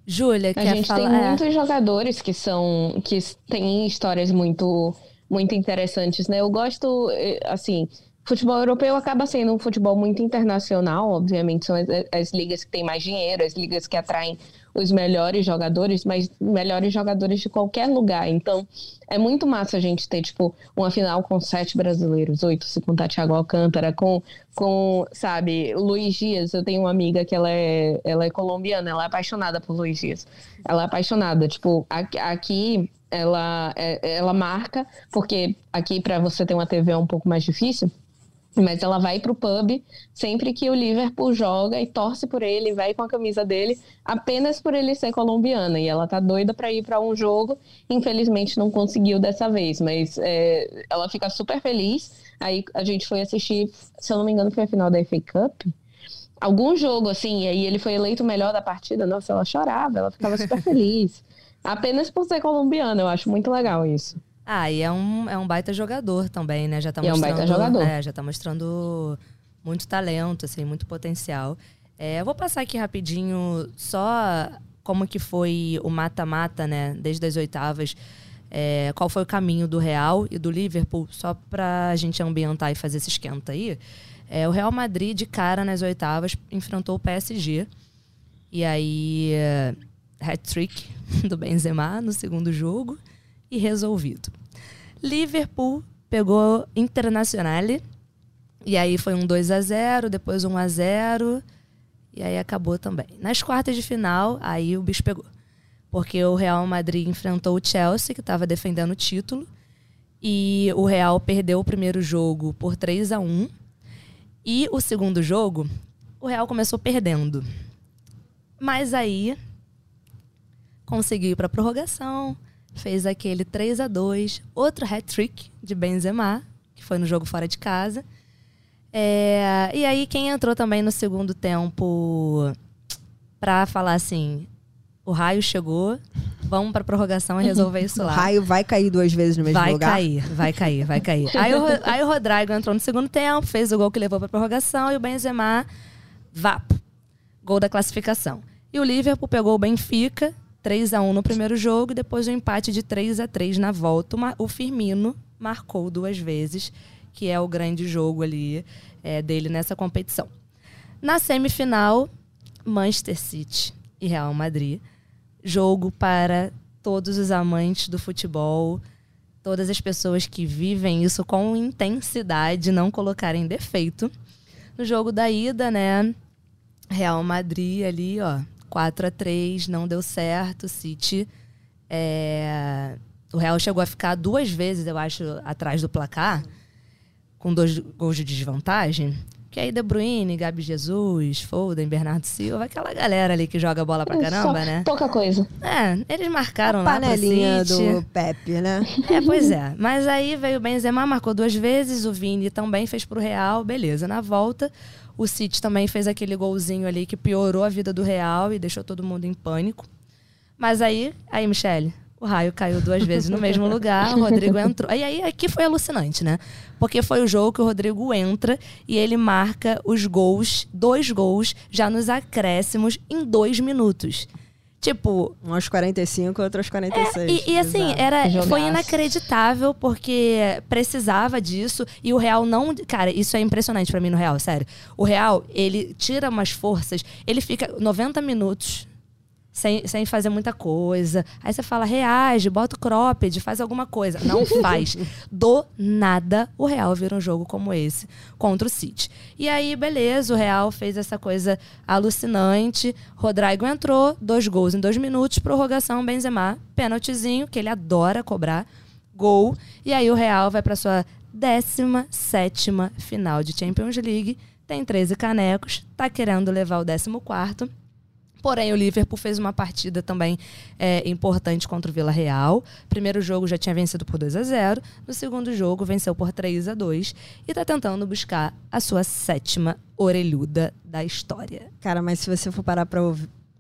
Júlia, a gente falar... tem muitos jogadores que são que têm histórias muito muito interessantes, né? Eu gosto eh, assim, futebol europeu acaba sendo um futebol muito internacional, obviamente, são as, as, ligas que têm mais dinheiro, as ligas que atraem os melhores jogadores, mas melhores jogadores de qualquer lugar. Então, é muito massa a gente ter, tipo, uma final com sete brasileiros, oito, se contar Thiago Alcântara, com, com sabe, Luiz Dias. Eu tenho uma amiga que ela é, ela é colombiana, ela é apaixonada por Luiz Dias. Ela é apaixonada, tipo, aqui ela, é, ela marca, porque aqui para você ter uma TV é um pouco mais difícil, Mas ela vai pro pub sempre que o Liverpool joga e torce por ele, vai com a camisa dele, apenas por ele ser colombiana. E ela tá doida para ir para um jogo. Infelizmente não conseguiu dessa vez, mas é, ela fica super feliz. Aí a gente foi assistir, se eu não me engano, foi a final da FA Cup. Algum jogo assim, e aí ele foi eleito o melhor da partida. Nossa, ela chorava, ela ficava super feliz. Apenas por ser colombiana, eu acho muito legal isso. Ah, e é um, é um baita jogador também, né? Já tá E é um mostrando, baita jogador. É, já tá mostrando muito talento, assim, muito potencial. É, eu vou passar aqui rapidinho só como que foi o mata-mata, né? Desde as oitavas. É, qual foi o caminho do Real e do Liverpool, só pra gente ambientar e fazer esse esquenta aí. É, o Real Madrid, de cara nas oitavas, enfrentou o PSG. E aí, é, hat-trick do Benzema no segundo jogo e resolvido. Liverpool pegou Internazionale e aí foi um 2 a 0 depois um a 0 e aí acabou também. Nas quartas de final, aí o bicho pegou. Porque o Real Madrid enfrentou o Chelsea, que estava defendendo o título, e o Real perdeu o primeiro jogo por 3 a 1 e o segundo jogo, o Real começou perdendo. Mas aí conseguiu ir para prorrogação, fez aquele 3 a 2 outro hat-trick de Benzema, que foi no jogo fora de casa. É, e aí quem entrou também no segundo tempo pra falar assim, o raio chegou, vamos pra prorrogação e resolver isso O lá. raio vai cair duas vezes no mesmo Vai lugar. cair, vai cair, vai cair. Aí o, aí o Rodrigo entrou no segundo tempo, fez o gol que levou pra prorrogação e o Benzema, vapo. Gol da classificação. E o Liverpool pegou o Benfica, 3 a 1 no primeiro jogo, e depois o empate de 3 a 3 na volta. O Firmino marcou duas vezes, que é o grande jogo ali é, dele nessa competição. Na semifinal, Manchester City e Real Madrid. Jogo para todos os amantes do futebol, todas as pessoas que vivem isso com intensidade, não colocarem defeito. No jogo da ida, né? Real Madrid ali, ó, 4 a 3 não deu certo. City. é, O Real chegou a ficar duas vezes, eu acho, atrás do placar, com dois gols de desvantagem. Que aí De Bruyne, Gabi Jesus, Foden, Bernardo Silva, aquela galera ali que joga bola pra caramba, Só né? Pouca coisa. É, eles marcaram lá pro Panelinha City. do Pepe, né? É, pois é. Mas aí veio o Benzema, marcou duas vezes, o Vini também fez pro Real, beleza. Na volta, o City também fez aquele golzinho ali que piorou a vida do Real e deixou todo mundo em pânico. Mas aí, aí, Michele, o raio caiu duas vezes no mesmo lugar, o Rodrigo entrou. E aí, aqui foi alucinante, né? Porque foi o jogo que o Rodrigo entra e ele marca os gols, dois gols, já nos acréscimos, em dois minutos. Tipo, Um aos 45, outro aos 46. e, e assim, Exato. era, Jogaço. foi inacreditável porque precisava disso e o Real não. Cara, isso é impressionante pra mim no Real, sério. O Real, ele tira umas forças, ele fica 90 minutos. Sem, sem fazer muita coisa. Aí você fala, reage, bota o cropped, faz alguma coisa. Não faz. Do nada, o Real vira um jogo como esse contra o City. E aí, beleza, o Real fez essa coisa alucinante. Rodrigo entrou, dois gols em dois minutos, prorrogação, Benzema, pênaltizinho, que ele adora cobrar, gol. E aí o Real vai para sua 17 final de Champions League, tem 13 canecos, tá querendo levar o 14 Porém, o Liverpool fez uma partida também é, importante contra o Vila Real. Primeiro jogo já tinha vencido por 2 a 0 No segundo jogo, venceu por 3 a 2 E está tentando buscar a sua sétima orelhuda da história. Cara, mas se você for parar pra,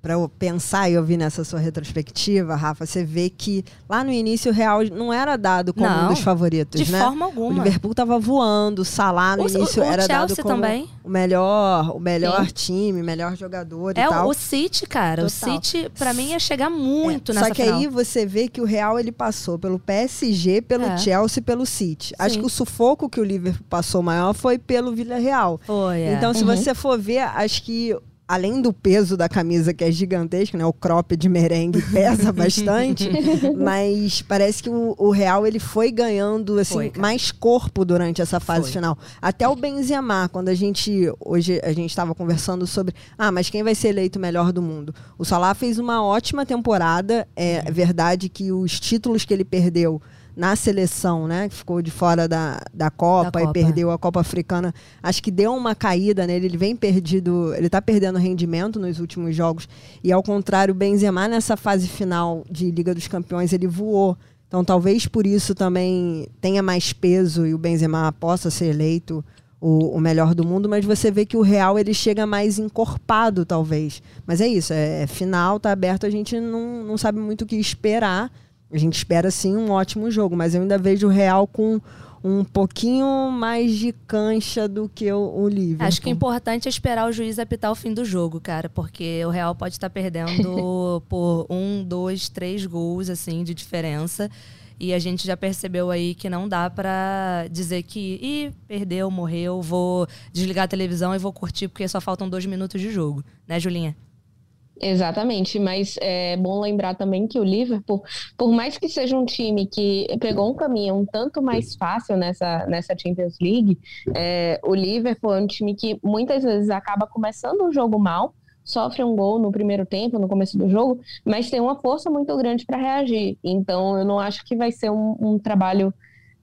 pra eu pensar e ouvir nessa sua retrospectiva, Rafa, você vê que lá no início o Real não era dado como Não, um dos favoritos, De né? forma O alguma. Liverpool tava voando, o Salah no O- início o- o era dado Chelsea como também. o melhor, o melhor Sim. time, melhor jogador e É, tal. o City, cara. Total. O City, pra mim, ia chegar muito É, nessa Só que final. aí você vê que o Real ele passou pelo PSG, pelo É. Chelsea e pelo City. Acho Sim. que o sufoco que o Liverpool passou maior foi pelo Villarreal. Foi, é. Então, se Uhum. você for ver, acho que além do peso da camisa, que é gigantesco, né? O crop de merengue pesa bastante, mas parece que o, o Real ele foi ganhando assim, Foi, mais corpo durante essa fase Foi. final. Até o Benzema, quando a gente hoje a gente estava conversando sobre, ah, mas quem vai ser eleito o melhor do mundo? O Salah fez uma ótima temporada, é Uhum. verdade que os títulos que ele perdeu na seleção, né? Que ficou de fora da, da Copa, Da e Copa. perdeu a Copa Africana. Acho que deu uma caída nele. Ele vem perdido, ele tá perdendo rendimento nos últimos jogos. E ao contrário, o Benzema nessa fase final de Liga dos Campeões, ele voou. Então talvez por isso também tenha mais peso e o Benzema possa ser eleito o, o melhor do mundo, mas você vê que o Real ele chega mais encorpado, talvez. Mas é isso, é, é final, tá aberto, a gente não, não sabe muito o que esperar. A gente espera sim um ótimo jogo, mas eu ainda vejo o Real com um pouquinho mais de cancha do que o, o Liverpool. Acho que o importante é esperar o juiz apitar o fim do jogo, cara, porque o Real pode estar perdendo por um, dois, três gols, assim, de diferença. E a gente já percebeu aí que não dá pra dizer que, ih, perdeu, morreu, vou desligar a televisão e vou curtir porque só faltam dois minutos de jogo. Né, Julinha? Exatamente, mas é bom lembrar também que o Liverpool, por mais que seja um time que pegou um caminho um tanto mais fácil nessa, nessa Champions League, é, o Liverpool é um time que muitas vezes acaba começando o jogo mal, sofre um gol no primeiro tempo, no começo do jogo, mas tem uma força muito grande para reagir. Então, eu não acho que vai ser um, um trabalho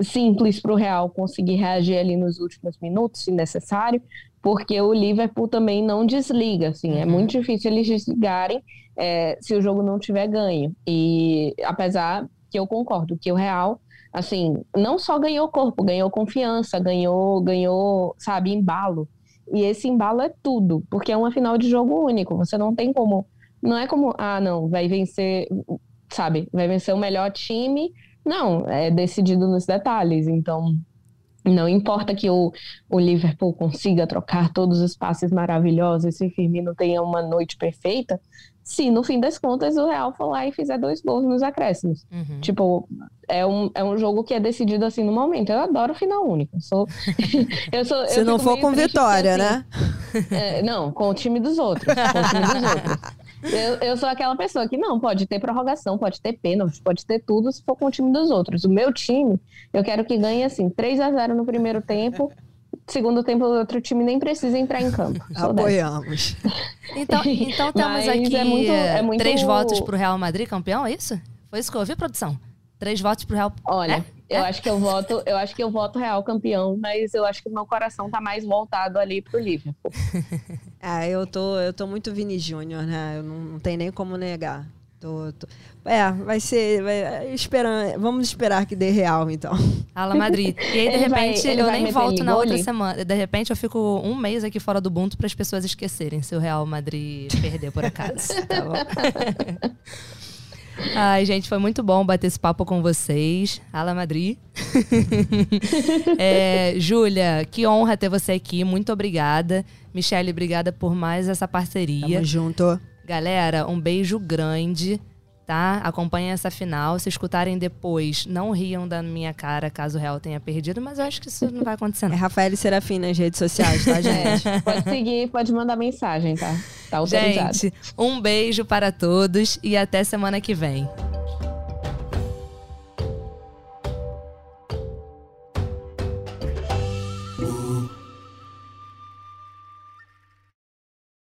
simples para o Real conseguir reagir ali nos últimos minutos, se necessário, porque o Liverpool também não desliga, assim, é Uhum. muito difícil eles desligarem é, se o jogo não tiver ganho. E apesar que eu concordo que o Real, assim, não só ganhou corpo, ganhou confiança, ganhou, ganhou, sabe, embalo. E esse embalo é tudo, porque é uma final de jogo único. Você não tem como, não é como, ah, não, vai vencer, sabe, vai vencer o melhor time. Não, é decidido nos detalhes. Então, não importa que o, o Liverpool consiga trocar todos os passes maravilhosos, se Firmino tenha uma noite perfeita, se no fim das contas o Real for lá e fizer dois gols nos acréscimos. Uhum. Tipo, é um, é um jogo que é decidido assim no momento. Eu adoro final único. Eu sou, eu sou, eu Se não fico for com vitória, porque, né? assim, é, não, com o time dos outros. Com o time dos outros. Eu, eu sou aquela pessoa que não, pode ter prorrogação, pode ter pênalti, pode ter tudo se for com o time dos outros. O meu time, eu quero que ganhe assim, 3 a 0 no primeiro tempo. Segundo tempo, o outro time nem precisa entrar em campo. Apoiamos. Então, então temos Mas aqui é muito- é muito- três votos pro Real Madrid campeão, é isso? Foi isso que eu ouvi, produção? Três votos pro Real. Olha, É? eu É? acho que eu voto, eu acho que eu voto Real campeão, mas eu acho que o meu coração tá mais voltado ali pro Liverpool. Ah, eu tô, eu tô muito Vini Júnior, né? Eu não, não tem nem como negar. Tô, tô- É, vai ser. Vai, esperar, vamos esperar que dê real, então. Ala Madrid. E aí, de vai- repente, ele eu vai nem volto na outra Ligoli? semana. De repente, eu fico um mês aqui fora do Ubuntu para as pessoas esquecerem se o Real Madrid perder por acaso. Tá bom? Ai, gente, foi muito bom bater esse papo com vocês. Ala Madrid. é, Júlia, que honra ter você aqui. Muito obrigada. Michele, obrigada por mais essa parceria. Tamo junto. Galera, um beijo grande, tá? Acompanhem essa final. Se escutarem depois, não riam da minha cara caso o Real tenha perdido, mas eu acho que isso não vai acontecer, É não. Rafael Serafim nas redes sociais, tá, gente? É, pode seguir, pode mandar mensagem, tá? Tá autorizado. Gente, um beijo para todos e até semana que vem.